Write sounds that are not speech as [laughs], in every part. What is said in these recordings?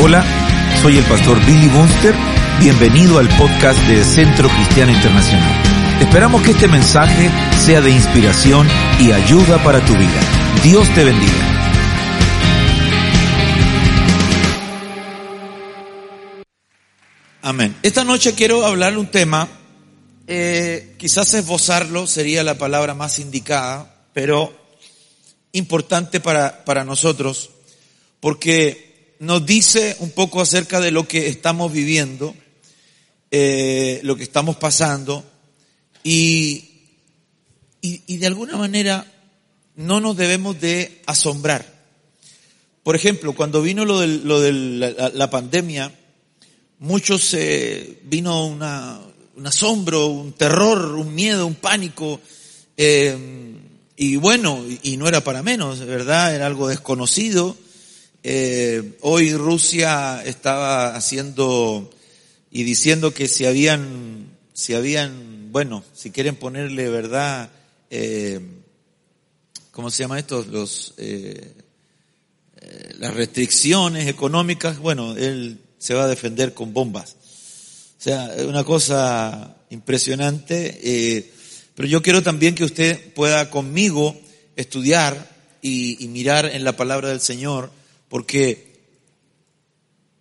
Hola, soy el pastor Billy Bunster. Bienvenido al podcast de Centro Cristiano Internacional. Esperamos que este mensaje sea de inspiración y ayuda para tu vida. Dios te bendiga. Amén. Esta noche quiero hablar un tema, eh, quizás esbozarlo sería la palabra más indicada, pero importante para, para nosotros, porque nos dice un poco acerca de lo que estamos viviendo, eh, lo que estamos pasando, y, y, de alguna manera no nos debemos de asombrar. Por ejemplo, cuando vino lo de, lo de la, pandemia, muchos eh, vino una, un asombro, un terror, un miedo, un pánico, eh, y bueno, y no era para menos, ¿verdad? Era algo desconocido eh, hoy Rusia estaba haciendo y diciendo que si habían, si habían, bueno, si quieren ponerle verdad, eh, ¿cómo se llama esto? Los, eh, eh, las restricciones económicas, bueno, él se va a defender con bombas. O sea, es una cosa impresionante. Eh, pero yo quiero también que usted pueda conmigo estudiar y, y mirar en la palabra del Señor porque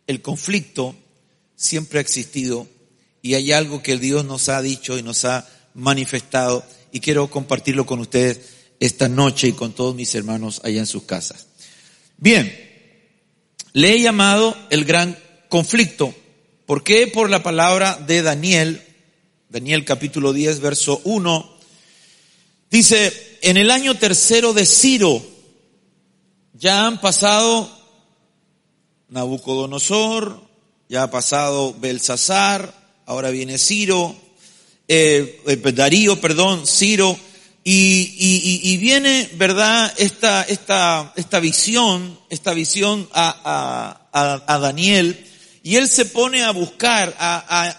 el conflicto siempre ha existido y hay algo que Dios nos ha dicho y nos ha manifestado y quiero compartirlo con ustedes esta noche y con todos mis hermanos allá en sus casas. Bien, le he llamado el gran conflicto. ¿Por qué? Por la palabra de Daniel, Daniel capítulo 10, verso 1. Dice, en el año tercero de Ciro, ya han pasado Nabucodonosor, ya ha pasado Belsasar, ahora viene Ciro, eh, eh, Darío, perdón, Ciro, y, y, y, viene, ¿verdad?, esta, esta, esta visión, esta visión a, a, a, Daniel, y él se pone a buscar, a,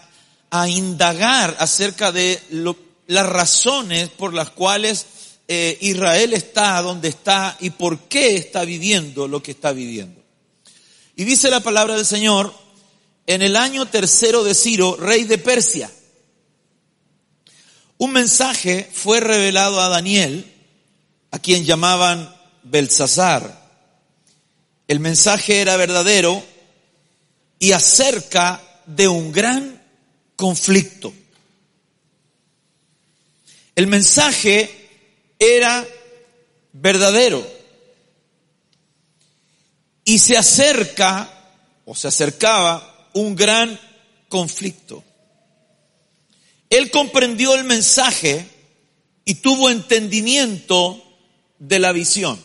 a, indagar acerca de lo, las razones por las cuales eh, Israel está donde está y por qué está viviendo lo que está viviendo. Y dice la palabra del Señor, en el año tercero de Ciro, rey de Persia, un mensaje fue revelado a Daniel, a quien llamaban Belsasar. El mensaje era verdadero y acerca de un gran conflicto. El mensaje era verdadero y se acerca o se acercaba un gran conflicto. Él comprendió el mensaje y tuvo entendimiento de la visión.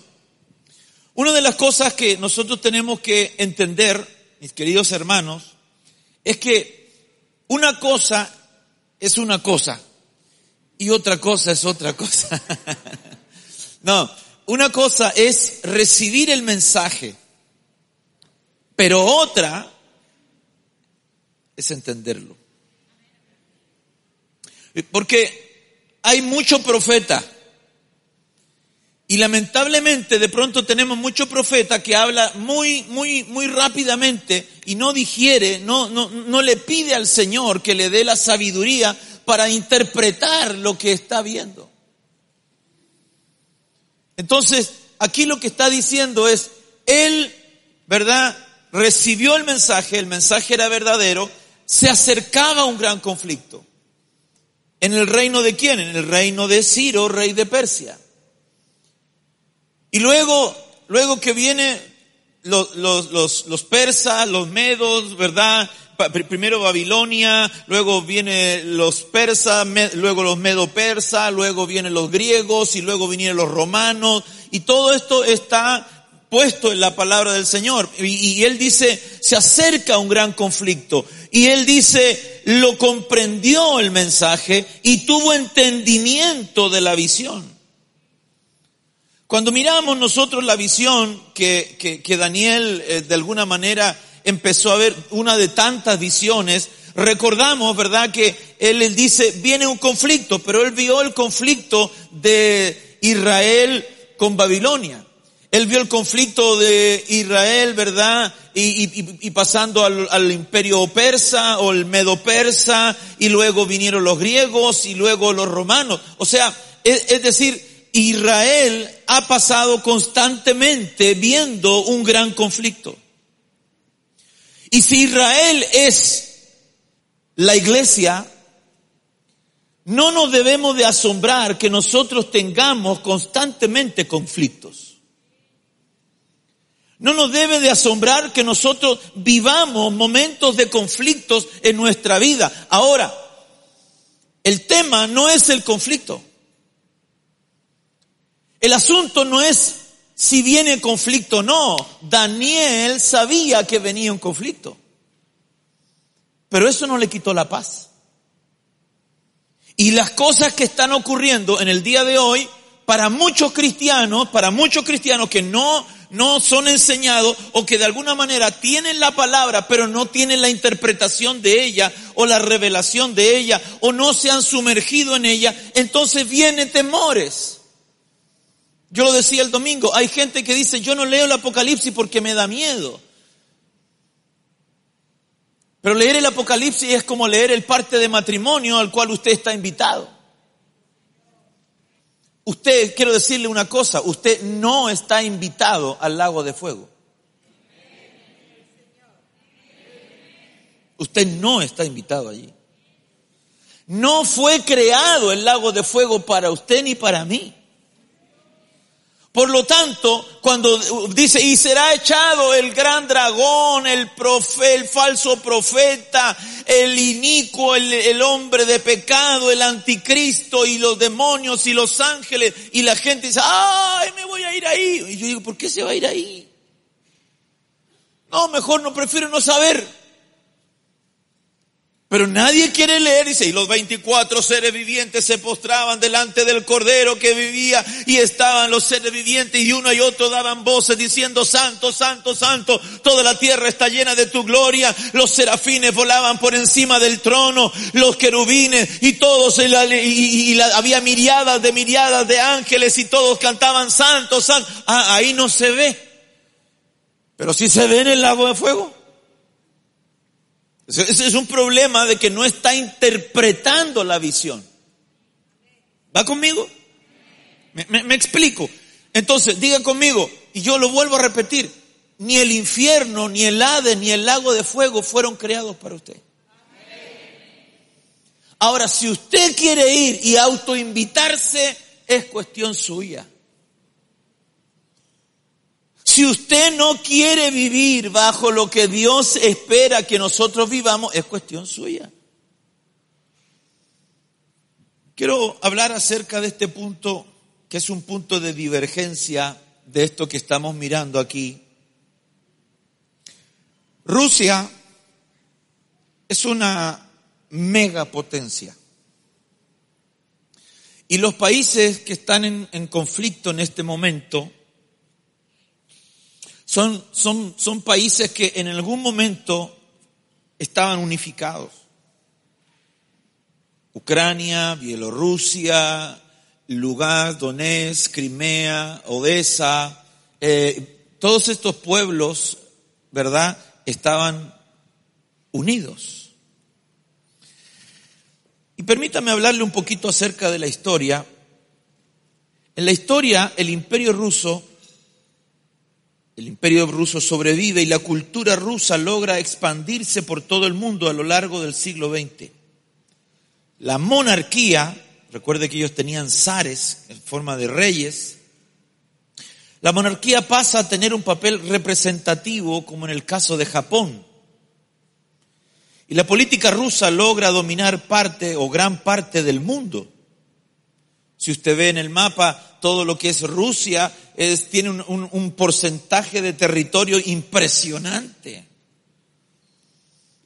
Una de las cosas que nosotros tenemos que entender, mis queridos hermanos, es que una cosa es una cosa y otra cosa es otra cosa. [laughs] no, una cosa es recibir el mensaje pero otra es entenderlo. Porque hay mucho profeta. Y lamentablemente de pronto tenemos mucho profeta que habla muy, muy, muy rápidamente y no digiere, no, no, no le pide al Señor que le dé la sabiduría para interpretar lo que está viendo. Entonces, aquí lo que está diciendo es, Él, ¿verdad? Recibió el mensaje, el mensaje era verdadero, se acercaba un gran conflicto. ¿En el reino de quién? En el reino de Ciro, rey de Persia. Y luego, luego que viene los, los, los, persas, los medos, ¿verdad? Primero Babilonia, luego vienen los persas, luego los medo-persas, luego vienen los griegos y luego vinieron los romanos. Y todo esto está puesto en la palabra del Señor. Y, él dice, se acerca un gran conflicto. Y él dice, lo comprendió el mensaje y tuvo entendimiento de la visión. Cuando miramos nosotros la visión que, que, Daniel eh, de alguna manera empezó a ver, una de tantas visiones, recordamos, ¿verdad? Que él, él dice, viene un conflicto, pero él vio el conflicto de Israel con Babilonia. Él vio el conflicto de Israel, ¿verdad? Y, pasando al, imperio persa o el medo persa, y luego vinieron los griegos y luego los romanos. O sea, es, decir, Israel ha pasado constantemente viendo un gran conflicto. Y si Israel es la iglesia, no nos debemos de asombrar que nosotros tengamos constantemente conflictos. No nos debe de asombrar que nosotros vivamos momentos de conflictos en nuestra vida. Ahora, el tema no es el conflicto. El asunto no es si viene conflicto o no. Daniel sabía que venía un conflicto. Pero eso no le quitó la paz. Y las cosas que están ocurriendo en el día de hoy, para muchos cristianos, para muchos cristianos que no no son enseñados o que de alguna manera tienen la palabra pero no tienen la interpretación de ella o la revelación de ella o no se han sumergido en ella, entonces vienen temores. Yo lo decía el domingo, hay gente que dice, yo no leo el Apocalipsis porque me da miedo. Pero leer el Apocalipsis es como leer el parte de matrimonio al cual usted está invitado. Usted, quiero decirle una cosa, usted no está invitado al lago de fuego. Usted no está invitado allí. No fue creado el lago de fuego para usted ni para mí. Por lo tanto, cuando dice, y será echado el gran dragón, el profe, el falso profeta, el inicuo, el, hombre de pecado, el anticristo y los demonios y los ángeles, y la gente dice, ay, me voy a ir ahí. Y yo digo, ¿por qué se va a ir ahí? No, mejor no prefiero no saber. Pero nadie quiere leer, dice, y los 24 seres vivientes se postraban delante del Cordero que vivía y estaban los seres vivientes y uno y otro daban voces diciendo, Santo, Santo, Santo, toda la tierra está llena de tu gloria. Los serafines volaban por encima del trono, los querubines y todos, y, había miriadas de miriadas de ángeles y todos cantaban, Santo, Santo. Ah, ahí no se ve. Pero sí se ve en el lago de fuego. Ese es un problema de que no está interpretando la visión. ¿Va conmigo? Me, explico. Entonces, diga conmigo, y yo lo vuelvo a repetir, ni el infierno, ni el Hades, ni el lago de fuego fueron creados para usted. Ahora, si usted quiere ir y autoinvitarse, es cuestión suya. Si usted no quiere vivir bajo lo que Dios espera que nosotros vivamos, es cuestión suya. Quiero hablar acerca de este punto, que es un punto de divergencia de esto que estamos mirando aquí. Rusia es una megapotencia. Y los países que están en, en conflicto en este momento, son, son, son países que en algún momento estaban unificados. Ucrania, Bielorrusia, Lugar, Donetsk, Crimea, Odessa, eh, todos estos pueblos, ¿verdad?, estaban unidos. Y permítame hablarle un poquito acerca de la historia. En la historia, el imperio ruso el imperio ruso sobrevive y la cultura rusa logra expandirse por todo el mundo a lo largo del siglo XX. La monarquía, recuerde que ellos tenían zares en forma de reyes, la monarquía pasa a tener un papel representativo como en el caso de Japón. Y la política rusa logra dominar parte o gran parte del mundo. Si usted ve en el mapa, todo lo que es Rusia, tiene un, un porcentaje de territorio impresionante.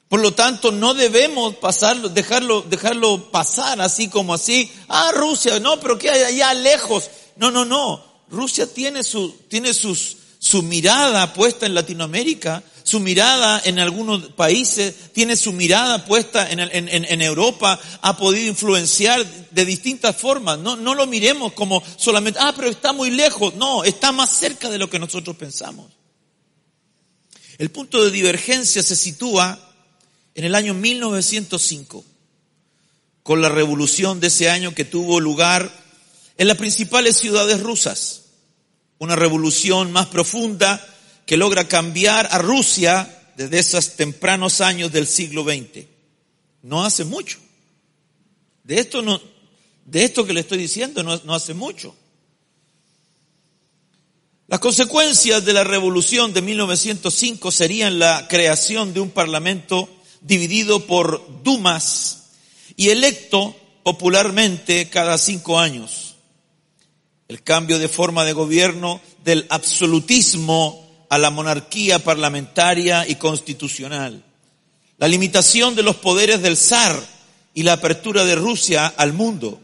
Por lo tanto, no debemos pasarlo, dejarlo, dejarlo pasar así como así. Ah, Rusia, no, pero ¿qué hay allá lejos? No, no, no. Rusia tiene su, tiene sus, su mirada puesta en Latinoamérica, su mirada en algunos países, tiene su mirada puesta en, en, Europa, ha podido influenciar de distintas formas. No, no lo miremos como solamente, ah, pero está muy lejos. No, está más cerca de lo que nosotros pensamos. El punto de divergencia se sitúa en el año 1905, con la revolución de ese año que tuvo lugar en las principales ciudades rusas. Una revolución más profunda que logra cambiar a Rusia desde esos tempranos años del siglo XX. No hace mucho. De esto no, de esto que le estoy diciendo no, no hace mucho. Las consecuencias de la revolución de 1905 serían la creación de un parlamento dividido por dumas y electo popularmente cada cinco años. El cambio de forma de gobierno del absolutismo a la monarquía parlamentaria y constitucional. La limitación de los poderes del zar y la apertura de Rusia al mundo,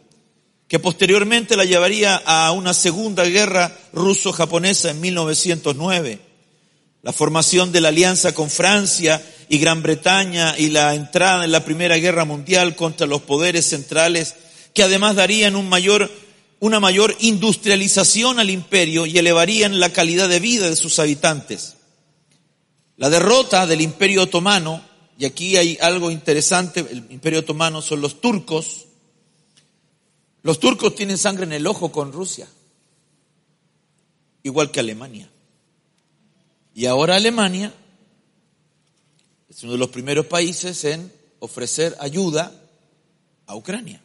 que posteriormente la llevaría a una segunda guerra ruso-japonesa en 1909. La formación de la alianza con Francia y Gran Bretaña y la entrada en la Primera Guerra Mundial contra los poderes centrales, que además darían un mayor, una mayor industrialización al imperio y elevarían la calidad de vida de sus habitantes. La derrota del imperio otomano, y aquí hay algo interesante, el imperio otomano son los turcos, los turcos tienen sangre en el ojo con Rusia, igual que Alemania. Y ahora Alemania es uno de los primeros países en ofrecer ayuda a Ucrania.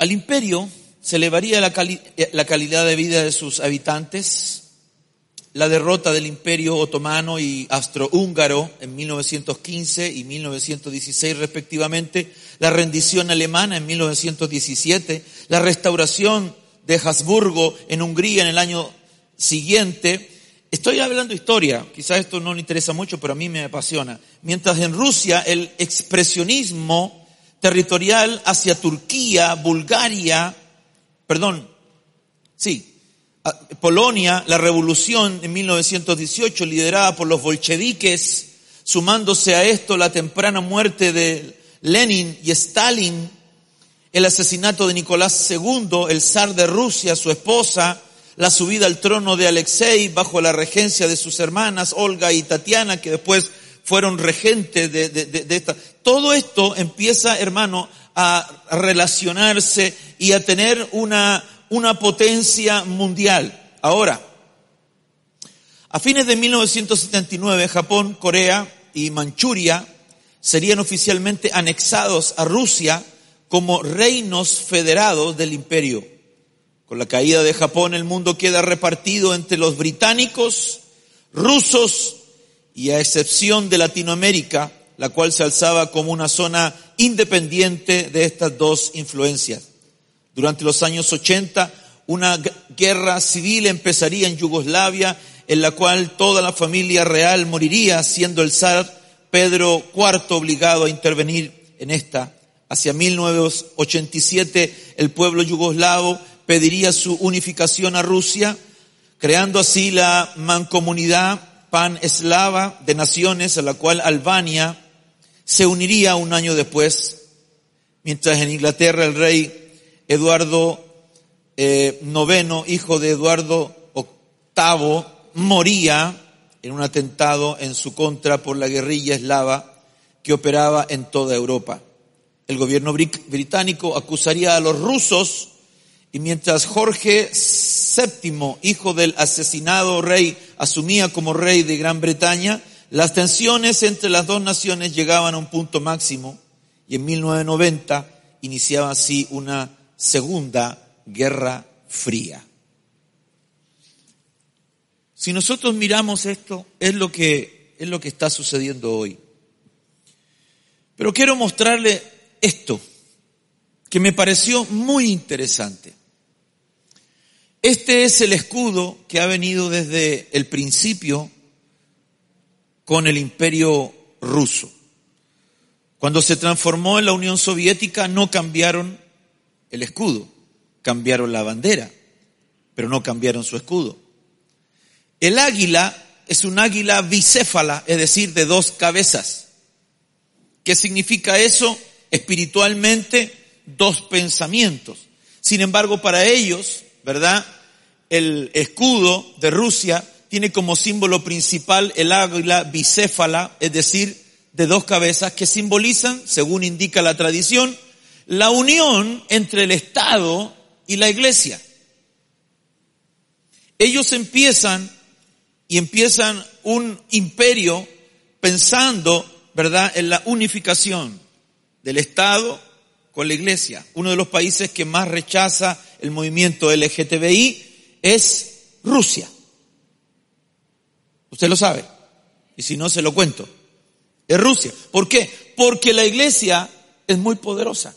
Al imperio se elevaría la, calidad de vida de sus habitantes, la derrota del imperio otomano y austrohúngaro en 1915 y 1916 respectivamente, la rendición alemana en 1917, la restauración de Habsburgo en Hungría en el año siguiente, Estoy hablando historia, quizás esto no le interesa mucho, pero a mí me apasiona. Mientras en Rusia el expresionismo territorial hacia Turquía, Bulgaria, perdón, sí, Polonia, la revolución en 1918 liderada por los bolcheviques, sumándose a esto la temprana muerte de Lenin y Stalin, el asesinato de Nicolás II, el zar de Rusia, su esposa, la subida al trono de Alexei bajo la regencia de sus hermanas Olga y Tatiana, que después fueron regentes de, esta. Todo esto empieza, hermano, a relacionarse y a tener una, una potencia mundial. Ahora, a fines de 1979, Japón, Corea y Manchuria serían oficialmente anexados a Rusia como reinos federados del imperio. Con la caída de Japón el mundo queda repartido entre los británicos, rusos y a excepción de Latinoamérica, la cual se alzaba como una zona independiente de estas dos influencias. Durante los años 80, una guerra civil empezaría en Yugoslavia, en la cual toda la familia real moriría, siendo el zar Pedro IV obligado a intervenir en esta. Hacia 1987, el pueblo yugoslavo pediría su unificación a Rusia, creando así la mancomunidad pan-eslava de naciones a la cual Albania se uniría un año después, mientras en Inglaterra el rey Eduardo eh, IX, hijo de Eduardo VIII, moría en un atentado en su contra por la guerrilla eslava que operaba en toda Europa. El gobierno británico acusaría a los rusos y mientras Jorge VII, hijo del asesinado rey, asumía como rey de Gran Bretaña, las tensiones entre las dos naciones llegaban a un punto máximo y en 1990 iniciaba así una segunda guerra fría. Si nosotros miramos esto, es lo que, es lo que está sucediendo hoy. Pero quiero mostrarle esto. que me pareció muy interesante. Este es el escudo que ha venido desde el principio con el imperio ruso. Cuando se transformó en la Unión Soviética no cambiaron el escudo, cambiaron la bandera, pero no cambiaron su escudo. El águila es un águila bicéfala, es decir, de dos cabezas. ¿Qué significa eso? Espiritualmente, dos pensamientos. Sin embargo, para ellos, ¿verdad? El escudo de Rusia tiene como símbolo principal el águila bicéfala, es decir, de dos cabezas que simbolizan, según indica la tradición, la unión entre el Estado y la Iglesia. Ellos empiezan y empiezan un imperio pensando, ¿verdad?, en la unificación del Estado con la Iglesia. Uno de los países que más rechaza el movimiento LGTBI es Rusia. Usted lo sabe. Y si no, se lo cuento. Es Rusia. ¿Por qué? Porque la Iglesia es muy poderosa.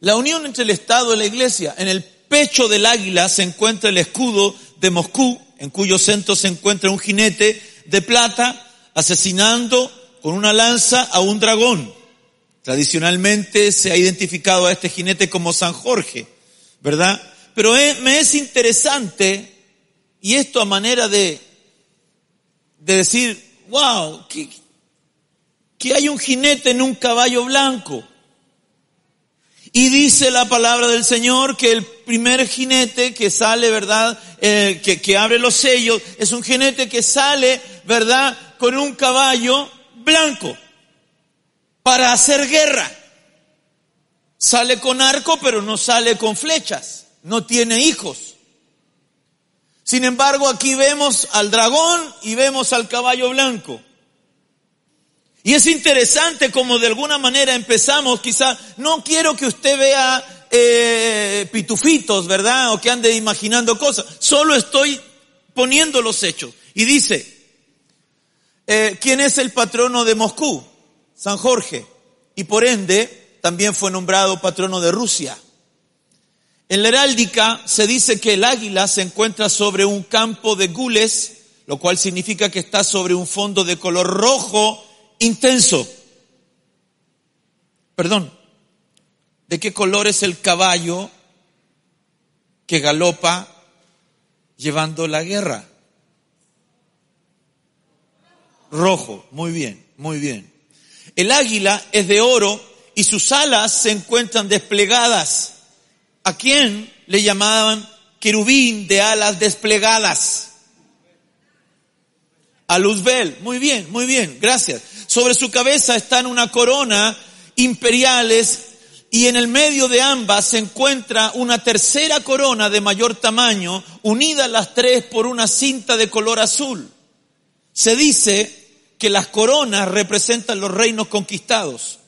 La unión entre el Estado y la Iglesia. En el pecho del águila se encuentra el escudo de Moscú, en cuyo centro se encuentra un jinete de plata asesinando con una lanza a un dragón. Tradicionalmente se ha identificado a este jinete como San Jorge, ¿verdad? Pero me es interesante, y esto a manera de, de decir, wow, que, que hay un jinete en un caballo blanco. Y dice la palabra del Señor que el primer jinete que sale, ¿verdad? Eh, que, que abre los sellos, es un jinete que sale, ¿verdad? Con un caballo blanco para hacer guerra. Sale con arco, pero no sale con flechas. No tiene hijos. Sin embargo, aquí vemos al dragón y vemos al caballo blanco. Y es interesante como de alguna manera empezamos, quizá, no quiero que usted vea eh, pitufitos, ¿verdad? O que ande imaginando cosas. Solo estoy poniendo los hechos. Y dice, eh, ¿quién es el patrono de Moscú? San Jorge. Y por ende, también fue nombrado patrono de Rusia. En la heráldica se dice que el águila se encuentra sobre un campo de gules, lo cual significa que está sobre un fondo de color rojo intenso. Perdón, ¿de qué color es el caballo que galopa llevando la guerra? Rojo, muy bien, muy bien. El águila es de oro y sus alas se encuentran desplegadas. ¿A quién le llamaban querubín de alas desplegadas? A Luzbel. Muy bien, muy bien, gracias. Sobre su cabeza están una corona imperiales y en el medio de ambas se encuentra una tercera corona de mayor tamaño, unidas las tres por una cinta de color azul. Se dice que las coronas representan los reinos conquistados.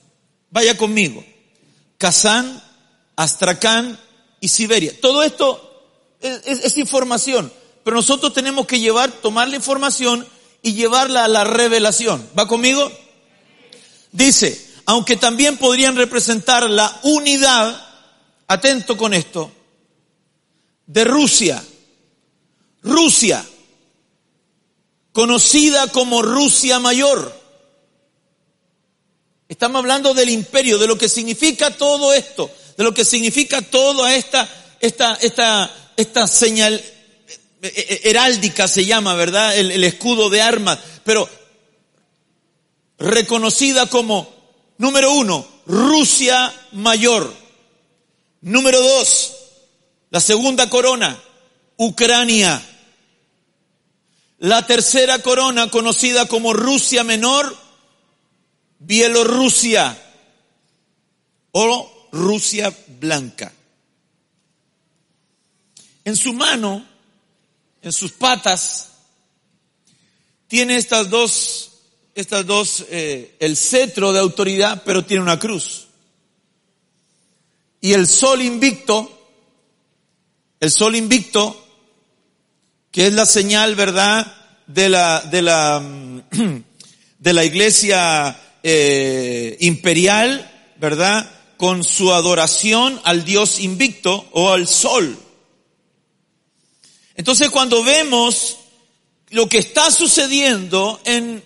Vaya conmigo. Kazán, Astracán y Siberia. Todo esto es, información, pero nosotros tenemos que llevar, tomar la información y llevarla a la revelación. ¿Va conmigo? Dice, aunque también podrían representar la unidad, atento con esto, de Rusia. Rusia, conocida como Rusia Mayor. Estamos hablando del imperio, de lo que significa todo esto, de lo que significa toda esta, esta, esta, esta señal, eh, eh, heráldica se llama, ¿verdad? El escudo de armas, pero reconocida como, número uno, Rusia mayor. Número dos, la segunda corona, Ucrania. La tercera corona, conocida como Rusia menor, Bielorrusia o Rusia blanca. En su mano en sus patas, tiene estas dos, estas dos, eh, el cetro de autoridad, pero tiene una cruz. Y el sol invicto, el sol invicto, que es la señal, ¿verdad?, de la, de la, [clears throat] de la iglesia eh, imperial, ¿verdad?, con su adoración al Dios invicto o al sol. Entonces cuando vemos lo que está sucediendo en,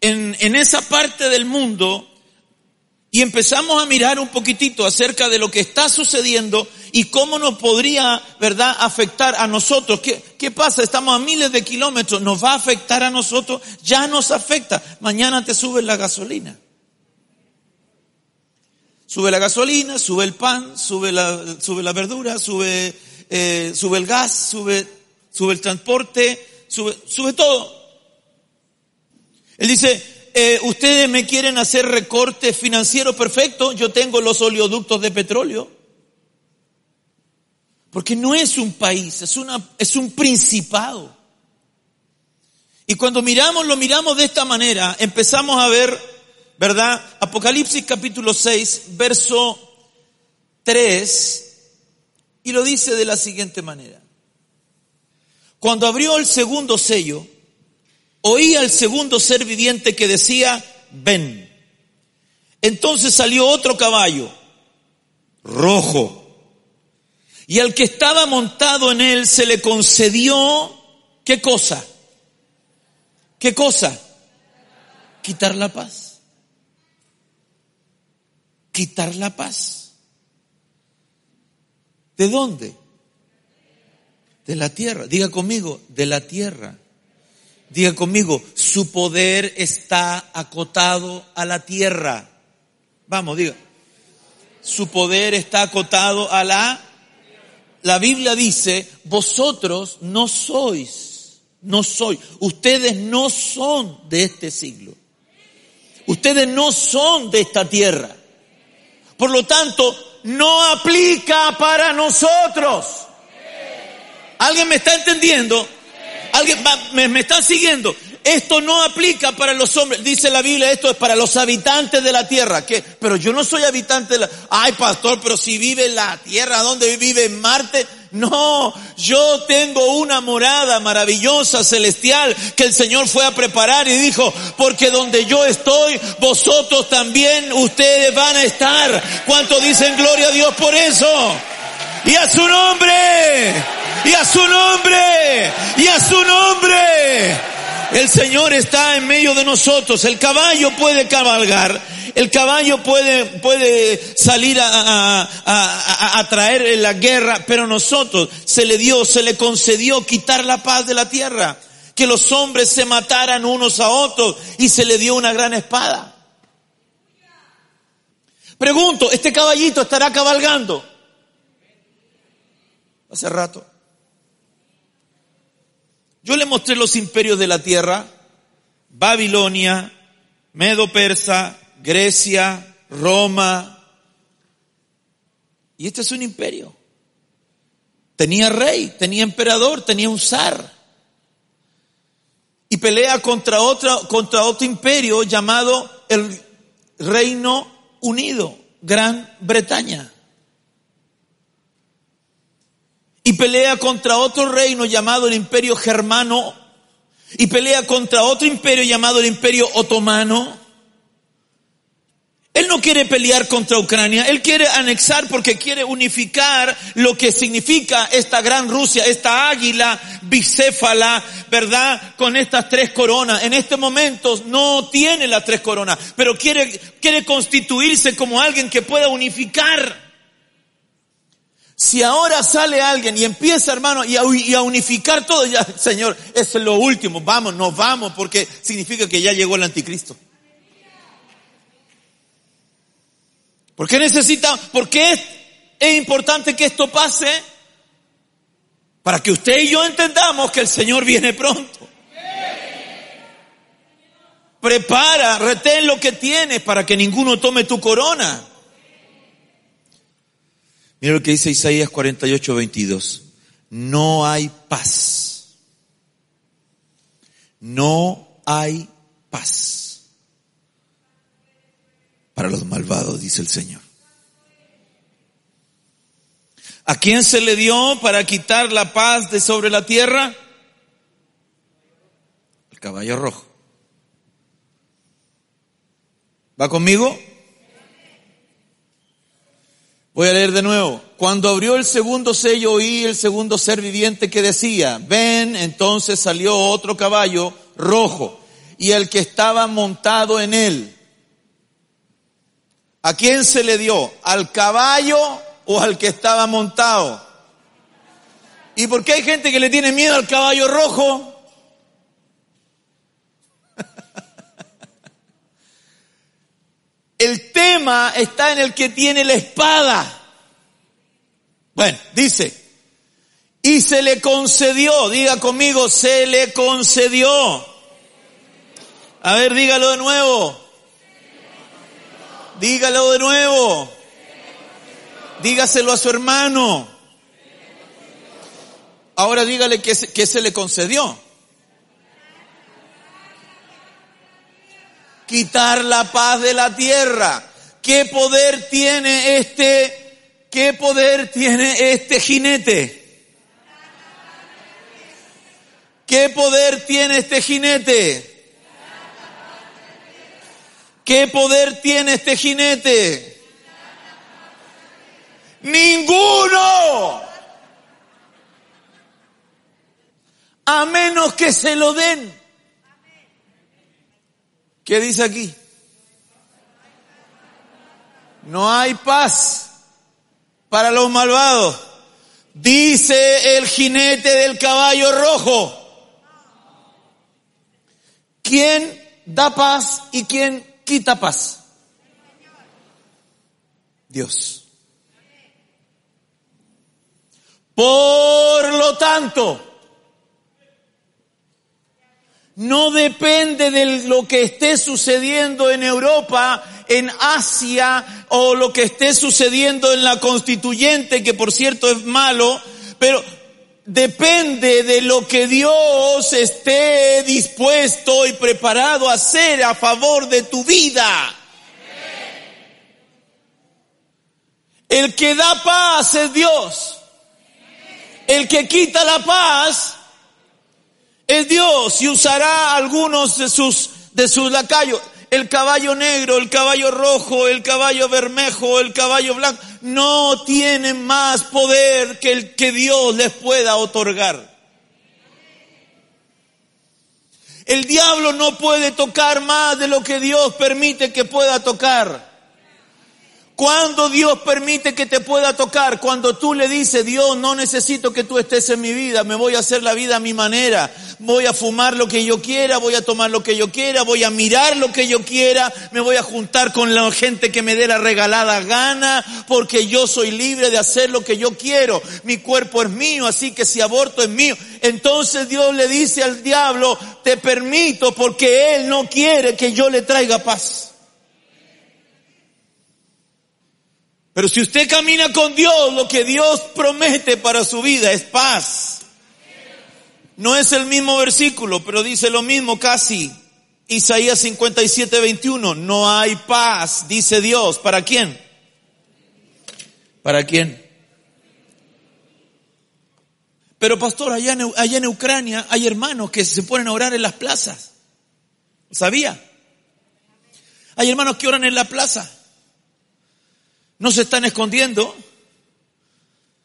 en, en esa parte del mundo, y empezamos a mirar un poquitito acerca de lo que está sucediendo y cómo nos podría, ¿verdad?, afectar a nosotros. ¿Qué, ¿Qué pasa? Estamos a miles de kilómetros, nos va a afectar a nosotros, ya nos afecta. Mañana te sube la gasolina. Sube la gasolina, sube el pan, sube la, sube la verdura, sube, eh, sube el gas, sube, sube el transporte, sube, sube todo. Él dice, eh, ustedes me quieren hacer recortes financieros, perfecto, yo tengo los oleoductos de petróleo. Porque no es un país, es, una, es un principado. Y cuando miramos, lo miramos de esta manera, empezamos a ver, ¿verdad? Apocalipsis capítulo 6, verso 3, y lo dice de la siguiente manera. Cuando abrió el segundo sello, oí al segundo ser viviente que decía, ven. Entonces salió otro caballo, rojo, y al que estaba montado en él se le concedió, ¿qué cosa? ¿Qué cosa? Quitar la paz. Quitar la paz. ¿De dónde? De la tierra. Diga conmigo, de la tierra. Diga conmigo, su poder está acotado a la tierra. Vamos, diga. Su poder está acotado a la... La Biblia dice, vosotros no sois, no sois, ustedes no son de este siglo. Ustedes no son de esta tierra. Por lo tanto, no aplica para nosotros. ¿Alguien me está entendiendo? ¿Alguien me, me está siguiendo? Esto no aplica para los hombres. Dice la Biblia, esto es para los habitantes de la tierra. ¿Qué? Pero yo no soy habitante de la... Ay, pastor, pero si vive en la tierra, ¿dónde vive? En Marte. No, yo tengo una morada maravillosa, celestial, que el Señor fue a preparar y dijo, porque donde yo estoy, vosotros también, ustedes van a estar. ¿Cuánto dicen gloria a Dios por eso? Y a su nombre y a su nombre, y a su nombre. El Señor está en medio de nosotros. El caballo puede cabalgar. El caballo puede, puede salir a, a, a, a, traer la guerra, pero nosotros se le dio, se le concedió quitar la paz de la tierra. Que los hombres se mataran unos a otros y se le dio una gran espada. Pregunto, ¿este caballito estará cabalgando? Hace rato. Yo le mostré los imperios de la tierra, Babilonia, Medo-Persa, Grecia, Roma. Y este es un imperio. Tenía rey, tenía emperador, tenía un zar. Y pelea contra otro, contra otro imperio llamado el Reino Unido, Gran Bretaña. Y pelea contra otro reino llamado el imperio germano y pelea contra otro imperio llamado el imperio otomano. Él no quiere pelear contra Ucrania, él quiere anexar porque quiere unificar lo que significa esta gran Rusia, esta águila bicéfala, ¿verdad? Con estas tres coronas. En este momento no tiene las tres coronas, pero quiere, quiere constituirse como alguien que pueda unificar si ahora sale alguien y empieza, hermano, y a, unificar todo, ya, Señor, es lo último, vamos, nos vamos, porque significa que ya llegó el anticristo. ¿Por qué necesita, por qué es, es importante que esto pase? Para que usted y yo entendamos que el Señor viene pronto. Prepara, retén lo que tienes para que ninguno tome tu corona. Mira lo que dice Isaías 48, 22. No hay paz. No hay paz para los malvados, dice el Señor. ¿A quién se le dio para quitar la paz de sobre la tierra? El caballo rojo. ¿Va conmigo? Voy a leer de nuevo. Cuando abrió el segundo sello oí el segundo ser viviente que decía, ven, entonces salió otro caballo rojo y el que estaba montado en él. ¿A quién se le dio? ¿Al caballo o al que estaba montado? ¿Y por qué hay gente que le tiene miedo al caballo rojo? El tema está en el que tiene la espada. Bueno, dice, y se le concedió, diga conmigo, se le concedió. A ver, dígalo de nuevo. Dígalo de nuevo. Dígaselo a su hermano. Ahora dígale que, que se le concedió. Quitar la paz de la tierra. ¿Qué poder tiene este, qué poder tiene este jinete? ¿Qué poder tiene este jinete? ¿Qué poder tiene este jinete? Ninguno. A menos que se lo den. ¿Qué dice aquí? No hay paz para los malvados. Dice el jinete del caballo rojo. ¿Quién da paz y quién quita paz? Dios. Por lo tanto, no depende de lo que esté sucediendo en Europa, en Asia o lo que esté sucediendo en la constituyente, que por cierto es malo, pero depende de lo que Dios esté dispuesto y preparado a hacer a favor de tu vida. El que da paz es Dios. El que quita la paz es Dios y usará algunos de sus, de sus lacayos. El caballo negro, el caballo rojo, el caballo bermejo, el caballo blanco, no tienen más poder que el que Dios les pueda otorgar. El diablo no puede tocar más de lo que Dios permite que pueda tocar. Cuando Dios permite que te pueda tocar, cuando tú le dices, Dios, no necesito que tú estés en mi vida, me voy a hacer la vida a mi manera, voy a fumar lo que yo quiera, voy a tomar lo que yo quiera, voy a mirar lo que yo quiera, me voy a juntar con la gente que me dé la regalada gana, porque yo soy libre de hacer lo que yo quiero, mi cuerpo es mío, así que si aborto es mío. Entonces Dios le dice al diablo, te permito porque Él no quiere que yo le traiga paz. Pero si usted camina con Dios, lo que Dios promete para su vida es paz. No es el mismo versículo, pero dice lo mismo casi. Isaías 57, 21. No hay paz, dice Dios. ¿Para quién? ¿Para quién? Pero pastor, allá en, allá en Ucrania hay hermanos que se ponen a orar en las plazas. ¿Sabía? Hay hermanos que oran en la plaza. No se están escondiendo,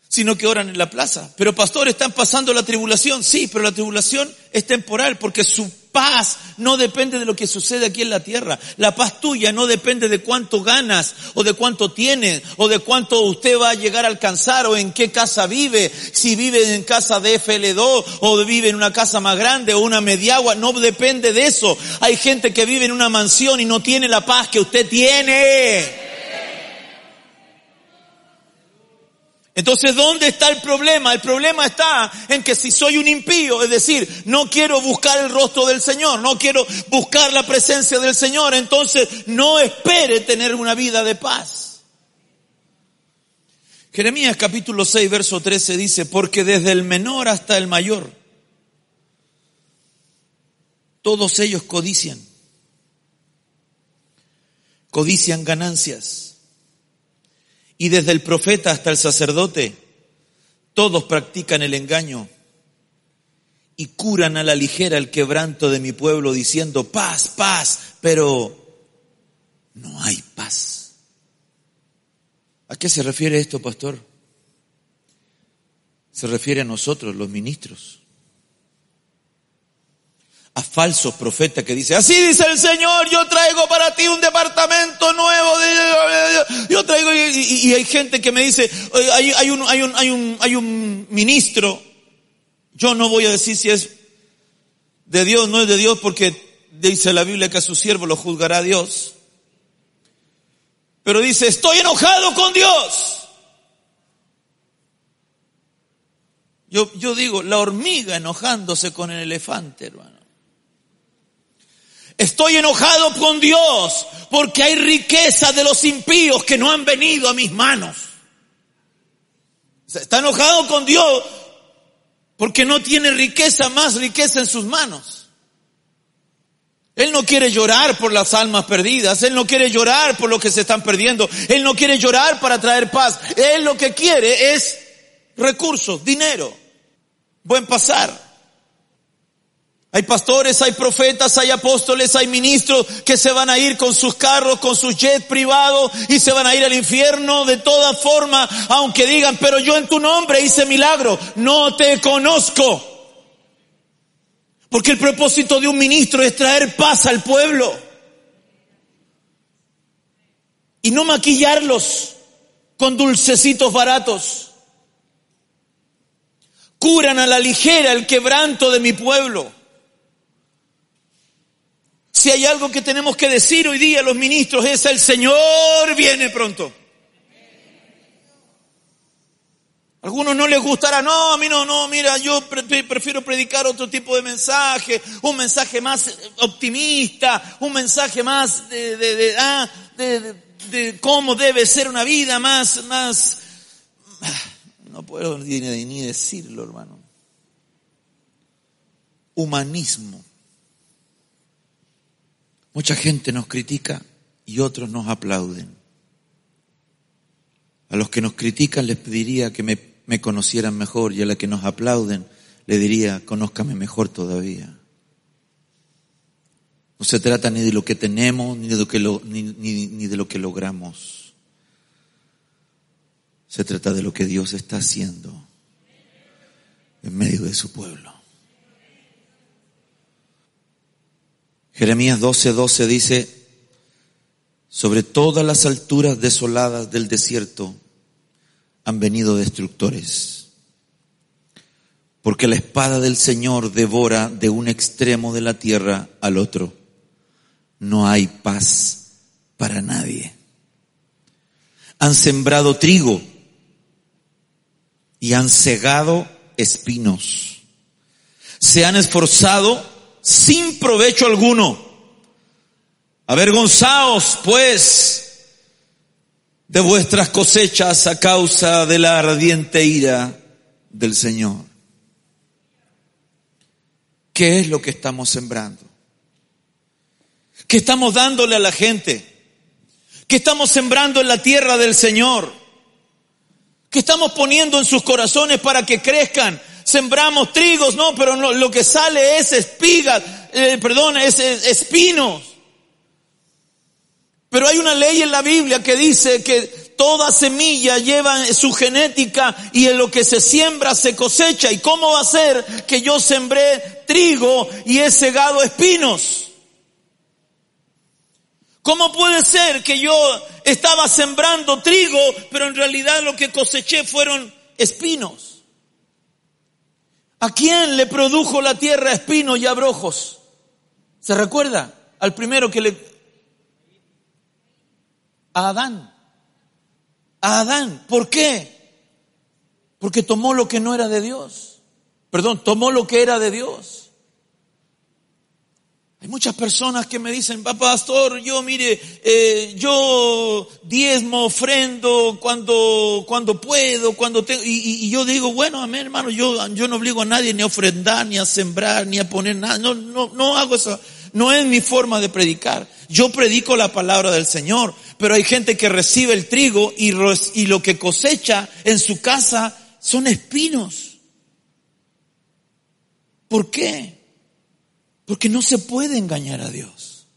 sino que oran en la plaza. Pero pastor, ¿están pasando la tribulación? Sí, pero la tribulación es temporal porque su paz no depende de lo que sucede aquí en la tierra. La paz tuya no depende de cuánto ganas o de cuánto tienes o de cuánto usted va a llegar a alcanzar o en qué casa vive. Si vive en casa de FL2 o vive en una casa más grande o una mediagua, no depende de eso. Hay gente que vive en una mansión y no tiene la paz que usted tiene. Entonces, ¿dónde está el problema? El problema está en que si soy un impío, es decir, no quiero buscar el rostro del Señor, no quiero buscar la presencia del Señor, entonces no espere tener una vida de paz. Jeremías capítulo 6, verso 13 dice, porque desde el menor hasta el mayor, todos ellos codician, codician ganancias y desde el profeta hasta el sacerdote, todos practican el engaño y curan a la ligera el quebranto de mi pueblo diciendo paz, paz, pero no hay paz. ¿A qué se refiere esto, pastor? Se refiere a nosotros, los ministros. A falsos profetas que dicen, así dice el Señor, yo traigo para ti un departamento nuevo. Yo traigo, y, hay gente que me dice, hay, hay, un, hay, un, hay, un, hay un ministro, yo no voy a decir si es de Dios, no es de Dios, porque dice la Biblia que a su siervo lo juzgará Dios. Pero dice, estoy enojado con Dios. Yo, yo digo, la hormiga enojándose con el elefante, hermano. Estoy enojado con Dios porque hay riqueza de los impíos que no han venido a mis manos. Está enojado con Dios porque no tiene riqueza, más riqueza en sus manos. Él no quiere llorar por las almas perdidas, Él no quiere llorar por lo que se están perdiendo, Él no quiere llorar para traer paz, Él lo que quiere es recursos, dinero, buen pasar. Hay pastores, hay profetas, hay apóstoles, hay ministros que se van a ir con sus carros, con sus jets privados y se van a ir al infierno de toda forma, aunque digan, pero yo en tu nombre hice milagro, no te conozco. Porque el propósito de un ministro es traer paz al pueblo. Y no maquillarlos con dulcecitos baratos. Curan a la ligera el quebranto de mi pueblo. Si hay algo que tenemos que decir hoy día los ministros es el Señor viene pronto. Algunos no les gustará, no, a mí no, no, mira, yo prefiero predicar otro tipo de mensaje, un mensaje más optimista, un mensaje más ah, de cómo debe ser una vida, más, más, no puedo ni decirlo, hermano. Humanismo. Mucha gente nos critica y otros nos aplauden. A los que nos critican les pediría que me me conocieran mejor y a la que nos aplauden le diría, conózcame mejor todavía. No se trata ni de lo que tenemos, ni de lo ni, ni de lo que logramos. Se trata de lo que Dios está haciendo en medio de su pueblo. Jeremías 12:12 12 dice, sobre todas las alturas desoladas del desierto, han venido destructores. Porque la espada del Señor devora de un extremo de la tierra al otro. No hay paz para nadie. Han sembrado trigo y han cegado espinos. Se han esforzado sin provecho alguno. Avergonzaos, pues, de vuestras cosechas a causa de la ardiente ira del Señor. ¿Qué es lo que estamos sembrando? ¿Qué estamos dándole a la gente? ¿Qué estamos sembrando en la tierra del Señor? ¿Qué estamos poniendo en sus corazones para que crezcan? Sembramos trigos, no, pero lo que sale es espigas, eh, perdón, es espinos. Pero hay una ley en la Biblia que dice que toda semilla lleva su genética y en lo que se siembra se cosecha. ¿Y cómo va a ser que yo sembré trigo y he cegado espinos? ¿Cómo puede ser que yo estaba sembrando trigo, pero en realidad lo que coseché fueron espinos? ¿A quién le produjo la tierra espinos y abrojos? ¿Se recuerda? Al primero que le a Adán. A Adán. ¿Por qué? Porque tomó lo que no era de Dios. Perdón, tomó lo que era de Dios. Hay muchas personas que me dicen, pastor, yo mire, eh, yo diezmo, ofrendo cuando, cuando puedo, cuando tengo, y, yo digo, bueno, amén hermano, yo, yo no obligo a nadie ni a ofrendar, ni a sembrar, ni a poner nada, no, no, no hago eso, no es mi forma de predicar. Yo predico la palabra del Señor, pero hay gente que recibe el trigo y lo que cosecha en su casa son espinos. ¿Por qué? Porque no se puede engañar a Dios.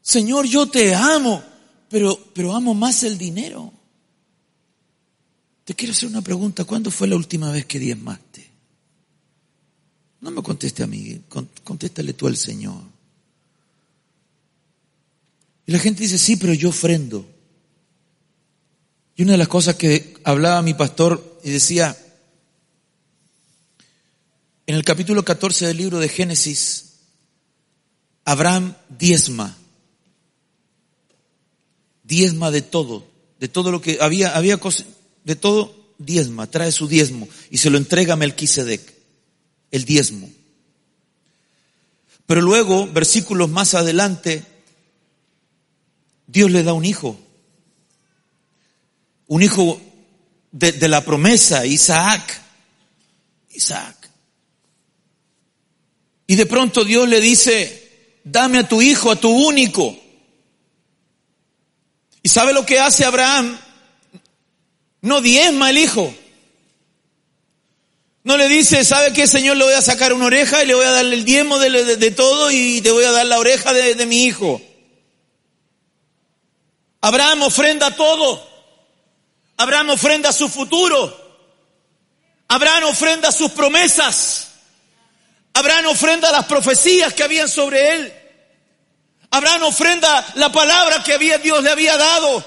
Señor, yo te amo, pero, pero amo más el dinero. Te quiero hacer una pregunta. ¿Cuándo fue la última vez que diezmaste? No me conteste a mí, contéstale tú al Señor. Y la gente dice, sí, pero yo ofrendo. Y una de las cosas que hablaba mi pastor y decía, en el capítulo 14 del libro de Génesis, Abraham diezma, diezma de todo, de todo lo que había, había de todo diezma, trae su diezmo y se lo entrega a Melquisedec, el diezmo. Pero luego, versículos más adelante, Dios le da un hijo, un hijo de, de la promesa, Isaac, Isaac. Y de pronto Dios le dice, dame a tu hijo, a tu único. ¿Y sabe lo que hace Abraham? No diezma el hijo. No le dice, ¿sabe qué, Señor? Le voy a sacar una oreja y le voy a darle el diezmo de, todo y te voy a dar la oreja de, de mi hijo. Abraham ofrenda todo. Abraham ofrenda su futuro. Abraham ofrenda sus promesas. Abraham ofrenda las profecías que habían sobre él. Abraham ofrenda la palabra que había, Dios le había dado.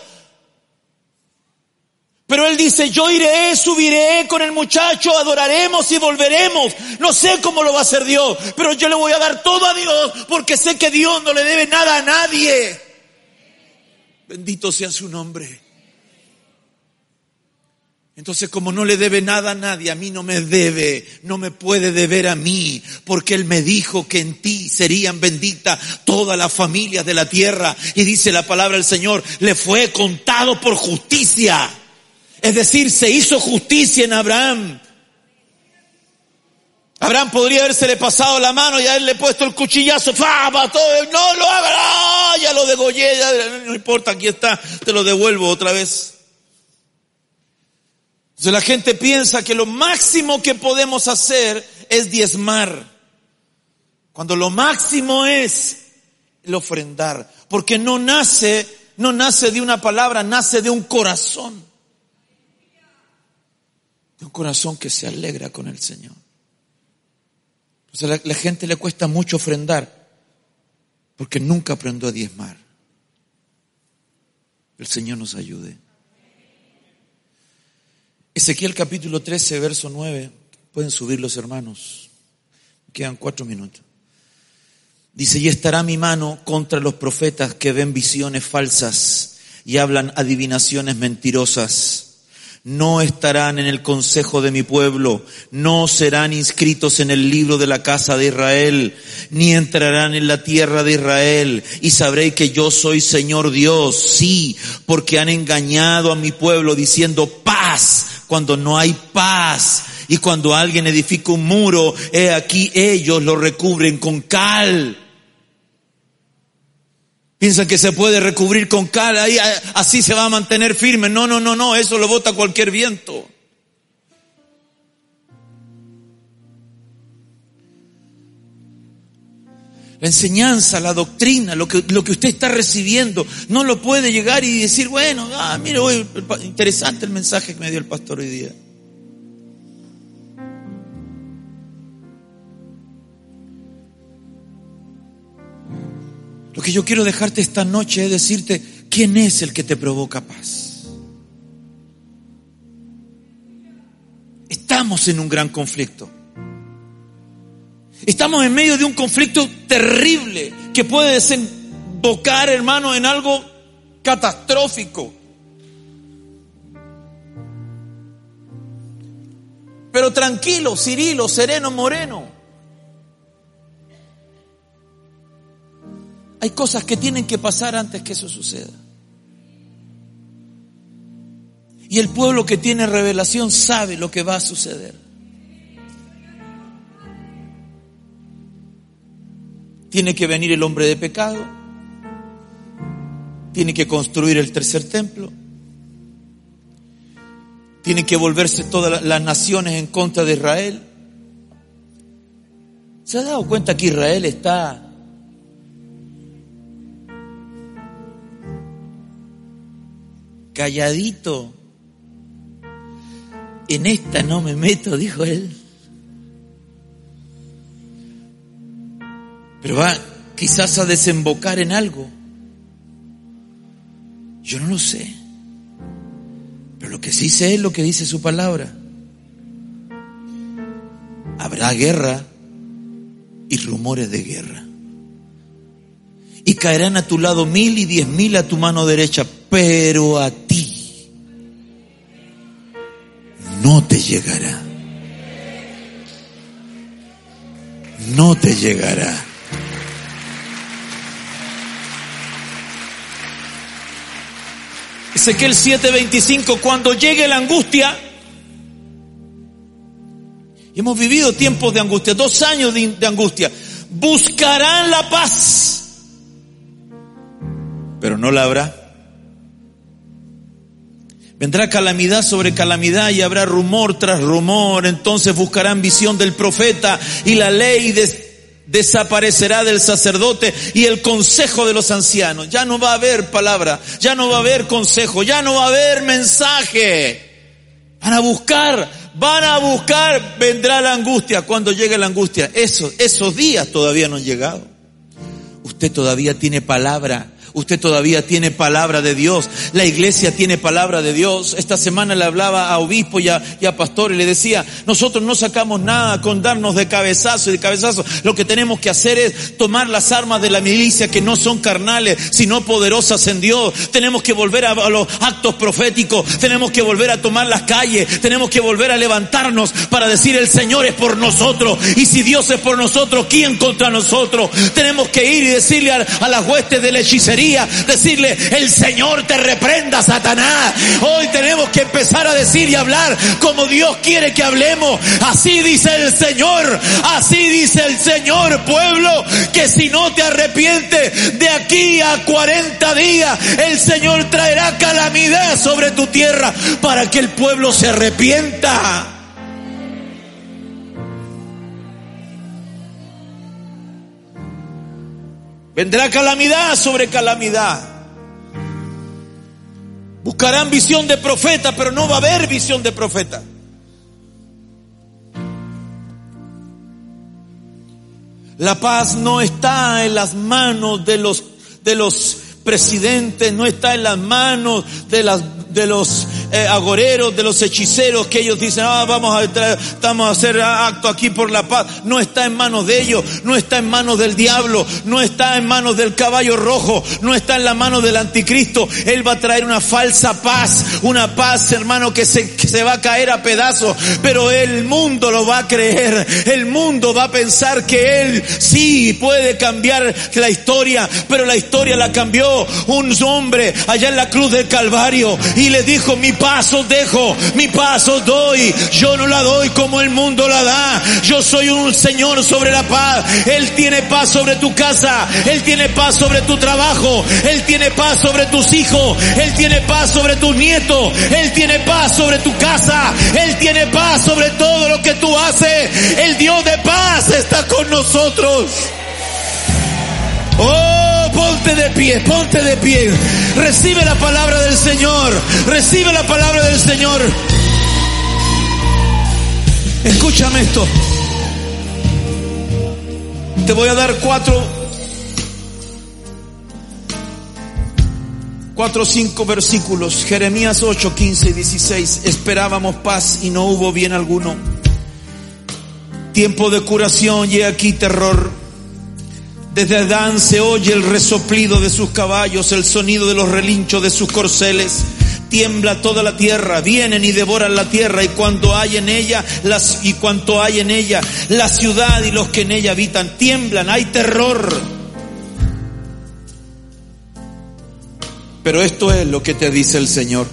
Pero él dice, yo iré, subiré con el muchacho, adoraremos y volveremos. No sé cómo lo va a hacer Dios, pero yo le voy a dar todo a Dios porque sé que Dios no le debe nada a nadie. Bendito sea su nombre. Entonces, como no le debe nada a nadie, a mí no me debe, no me puede deber a mí, porque Él me dijo que en ti serían benditas todas las familias de la tierra. Y dice la palabra del Señor, le fue contado por justicia. Es decir, se hizo justicia en Abraham. Abraham podría haberse pasado la mano y haberle puesto el cuchillazo, todo, no lo haga, ya lo degollé, no importa, aquí está, te lo devuelvo otra vez. Entonces la gente piensa que lo máximo que podemos hacer es diezmar. Cuando lo máximo es el ofrendar. Porque no nace, no nace de una palabra, nace de un corazón. De un corazón que se alegra con el Señor. Entonces la, la gente le cuesta mucho ofrendar porque nunca aprendió a diezmar. El Señor nos ayude. Ezequiel capítulo 13, verso 9. Pueden subir los hermanos. Quedan cuatro minutos. Dice, y estará mi mano contra los profetas que ven visiones falsas y hablan adivinaciones mentirosas no estarán en el consejo de mi pueblo, no serán inscritos en el libro de la casa de Israel, ni entrarán en la tierra de Israel, y sabréis que yo soy Señor Dios, sí, porque han engañado a mi pueblo diciendo paz cuando no hay paz. Y cuando alguien edifica un muro, he aquí ellos lo recubren con cal. Piensan que se puede recubrir con cal, ahí así se va a mantener firme. No, no, no, no, eso lo bota cualquier viento. La enseñanza, la doctrina, lo que, lo que usted está recibiendo, no lo puede llegar y decir, bueno, ah, mire, interesante el mensaje que me dio el pastor hoy día. Lo que yo quiero dejarte esta noche es decirte, ¿quién es el que te provoca paz? Estamos en un gran conflicto. Estamos en medio de un conflicto terrible que puede desembocar, hermano, en algo catastrófico. Pero tranquilo, Cirilo, sereno, moreno. Hay cosas que tienen que pasar antes que eso suceda. Y el pueblo que tiene revelación sabe lo que va a suceder. Tiene que venir el hombre de pecado. Tiene que construir el tercer templo. Tiene que volverse todas las naciones en contra de Israel. ¿Se ha dado cuenta que Israel está calladito. En esta no me meto, dijo él. Pero va quizás a desembocar en algo. Yo no lo sé. Pero lo que sí sé es lo que dice su palabra. Habrá guerra y rumores de guerra. Y caerán a tu lado mil y diez mil a tu mano derecha, pero a ti no te llegará. No te llegará. Ezequiel 7:25, cuando llegue la angustia, hemos vivido tiempos de angustia, dos años de, de angustia, buscarán la paz, pero no la habrá. Vendrá calamidad sobre calamidad y habrá rumor tras rumor. Entonces buscarán visión del profeta y la ley de desaparecerá del sacerdote y el consejo de los ancianos. Ya no va a haber palabra, ya no va a haber consejo, ya no va a haber mensaje. Van a buscar, van a buscar, vendrá la angustia cuando llegue la angustia. Esos, esos días todavía no han llegado. Usted todavía tiene palabra Usted todavía tiene palabra de Dios. La iglesia tiene palabra de Dios. Esta semana le hablaba a obispo y a, pastor y le decía, nosotros no sacamos nada con darnos de cabezazo y de cabezazo. Lo que tenemos que hacer es tomar las armas de la milicia que no son carnales, sino poderosas en Dios. Tenemos que volver a, los actos proféticos. Tenemos que volver a tomar las calles. Tenemos que volver a levantarnos para decir el Señor es por nosotros. Y si Dios es por nosotros, ¿quién contra nosotros? Tenemos que ir y decirle a, a las huestes de la hechicería decirle, el Señor te reprenda, Satanás. Hoy tenemos que empezar a decir y hablar como Dios quiere que hablemos. Así dice el Señor, así dice el Señor, pueblo, que si no te arrepientes de aquí a 40 días, el Señor traerá calamidad sobre tu tierra para que el pueblo se arrepienta. Vendrá calamidad sobre calamidad. Buscarán visión de profeta, pero no va a haber visión de profeta. La paz no está en las manos de los, de los presidentes, no está en las manos de las de los eh, agoreros, de los hechiceros que ellos dicen, ah, vamos a, estamos a hacer acto aquí por la paz. No está en manos de ellos, no está en manos del diablo, no está en manos del caballo rojo, no está en la mano del anticristo. Él va a traer una falsa paz, una paz, hermano, que se, que se va a caer a pedazos, pero el mundo lo va a creer, el mundo va a pensar que él sí puede cambiar la historia, pero la historia la cambió un hombre allá en la cruz del Calvario y le dijo, mi paso dejo, mi paso doy, yo no la doy como el mundo la da, yo soy un Señor sobre la paz, Él tiene paz sobre tu casa, Él tiene paz sobre tu trabajo, Él tiene paz sobre tus hijos, Él tiene paz sobre tus nietos, Él tiene paz sobre tu casa, Él tiene paz sobre todo lo que tú haces, el Dios de paz está con nosotros. Oh, ponte de pie, ponte de pie. Recibe la palabra del Señor. Recibe la palabra del Señor. Escúchame esto. Te voy a dar cuatro, cuatro cinco versículos. Jeremías 8, 15 y 16. Esperábamos paz y no hubo bien alguno. Tiempo de curación y aquí terror desde Adán se oye el resoplido de sus caballos, el sonido de los relinchos de sus corceles. Tiembla toda la tierra, vienen y devoran la tierra y cuanto hay en ella, las, y cuanto hay en ella, la ciudad y los que en ella habitan, tiemblan, hay terror. Pero esto es lo que te dice el Señor.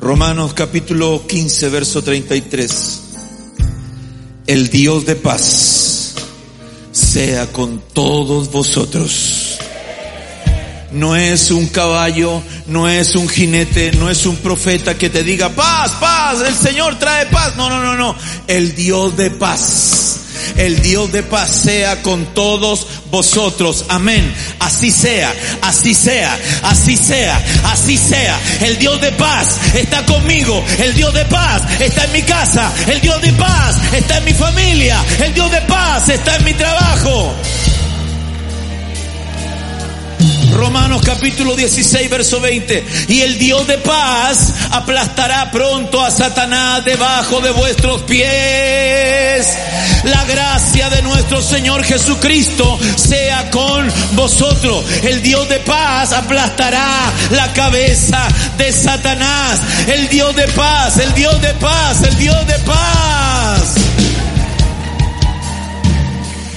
Romanos capítulo 15, verso 33 el Dios de paz sea con todos vosotros. No es un caballo, no es un jinete, no es un profeta que te diga paz, paz, el Señor trae paz. No, no, no, no. El Dios de paz El Dios de paz sea con todos vosotros. Amén. Así sea, así sea, así sea, así sea. El Dios de paz está conmigo. El Dios de paz está en mi casa. El Dios de paz está en mi familia. El Dios de paz está en mi trabajo. Romanos capítulo 16, verso 20. Y el Dios de paz aplastará pronto a Satanás debajo de vuestros pies. La gracia de nuestro Señor Jesucristo sea con vosotros. El Dios de paz aplastará la cabeza de Satanás. El Dios de paz, el Dios de paz, el Dios de paz.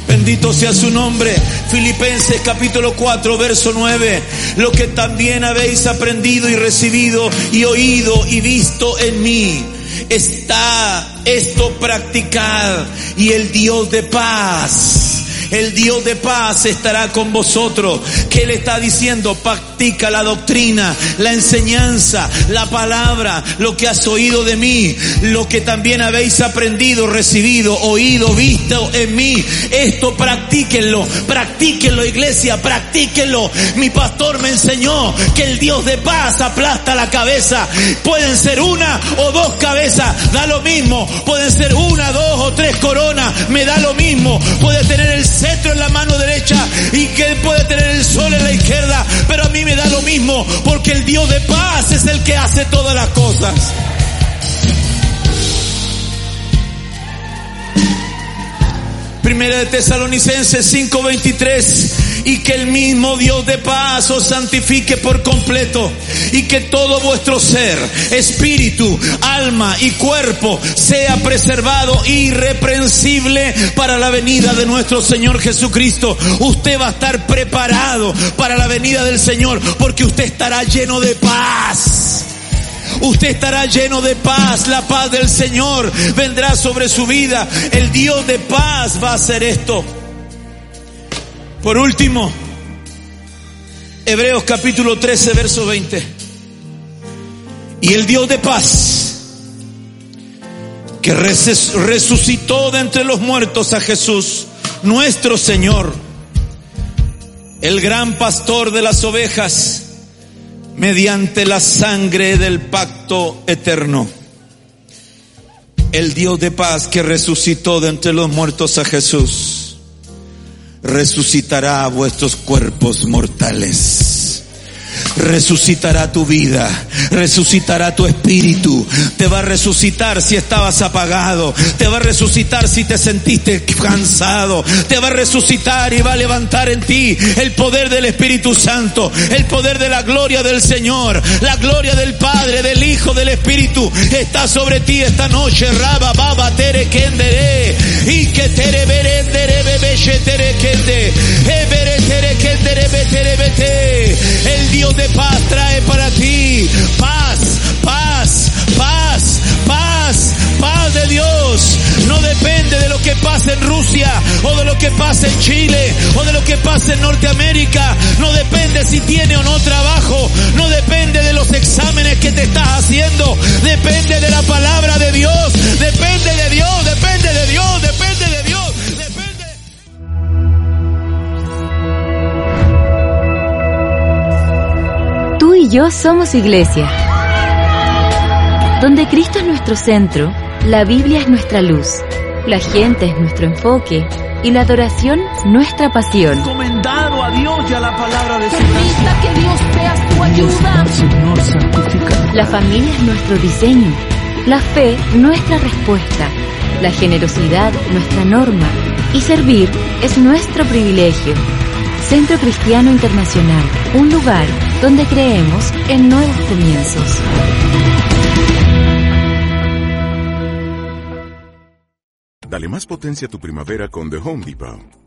Bendito sea su nombre. Filipenses capítulo 4, verso 9. Lo que también habéis aprendido y recibido y oído y visto en mí. Está esto practicad y el Dios de paz el Dios de paz estará con vosotros. ¿Qué le está diciendo? Practica la doctrina, la enseñanza, la palabra, lo que has oído de mí, lo que también habéis aprendido, recibido, oído, visto en mí. Esto practíquenlo, practíquenlo iglesia, practíquenlo. Mi pastor me enseñó que el Dios de paz aplasta la cabeza. Pueden ser una o dos cabezas, da lo mismo. Pueden ser una, dos o tres coronas, me da lo mismo. Puede tener el cetro en la mano derecha y que puede tener el sol en la izquierda, pero a mí me da lo mismo porque el Dios de paz es el que hace todas las cosas. Primera de Tesalonicenses 5:23 y que el mismo Dios de paz os santifique por completo y que todo vuestro ser, espíritu, alma y cuerpo sea preservado irreprensible para la venida de nuestro Señor Jesucristo. Usted va a estar preparado para la venida del Señor porque usted estará lleno de paz. Usted estará lleno de paz. La paz del Señor vendrá sobre su vida. El Dios de paz va a hacer esto. Por último, Hebreos capítulo 13, verso 20. Y el Dios de paz, que resucitó de entre los muertos a Jesús, nuestro Señor, el gran pastor de las ovejas, mediante la sangre del pacto eterno. El Dios de paz que resucitó de entre los muertos a Jesús, resucitará a vuestros cuerpos mortales resucitará tu vida, resucitará tu espíritu, te va a resucitar si estabas apagado, te va a resucitar si te sentiste cansado, te va a resucitar y va a levantar en ti el poder del Espíritu Santo, el poder de la gloria del Señor, la gloria del Padre, del Hijo, del Espíritu, está sobre ti esta noche, Raba, Baba, Tere, Kendere, y que Tere, Berendere, Bebe, Tere, Kende, Ebere, Kendere, el Dios de paz trae para ti. Paz, paz, paz, paz, paz de Dios. No depende de lo que pase en Rusia o de lo que pase en Chile o de lo que pase en Norteamérica. No depende si tiene o no trabajo. No depende de los exámenes que te estás haciendo. Depende de la palabra de Dios. Depende de Dios, depende de Dios, depende de Dios. Y yo somos iglesia. Donde Cristo es nuestro centro, la Biblia es nuestra luz, la gente es nuestro enfoque y la adoración nuestra pasión. Encomendado a Dios y a la palabra de Permita que Dios sea tu ayuda. Señor, santifica. La familia es nuestro diseño, la fe nuestra respuesta, la generosidad nuestra norma y servir es nuestro privilegio. Centro Cristiano Internacional, un lugar donde creemos en nuevos comienzos. Dale más potencia a tu primavera con The Home Depot.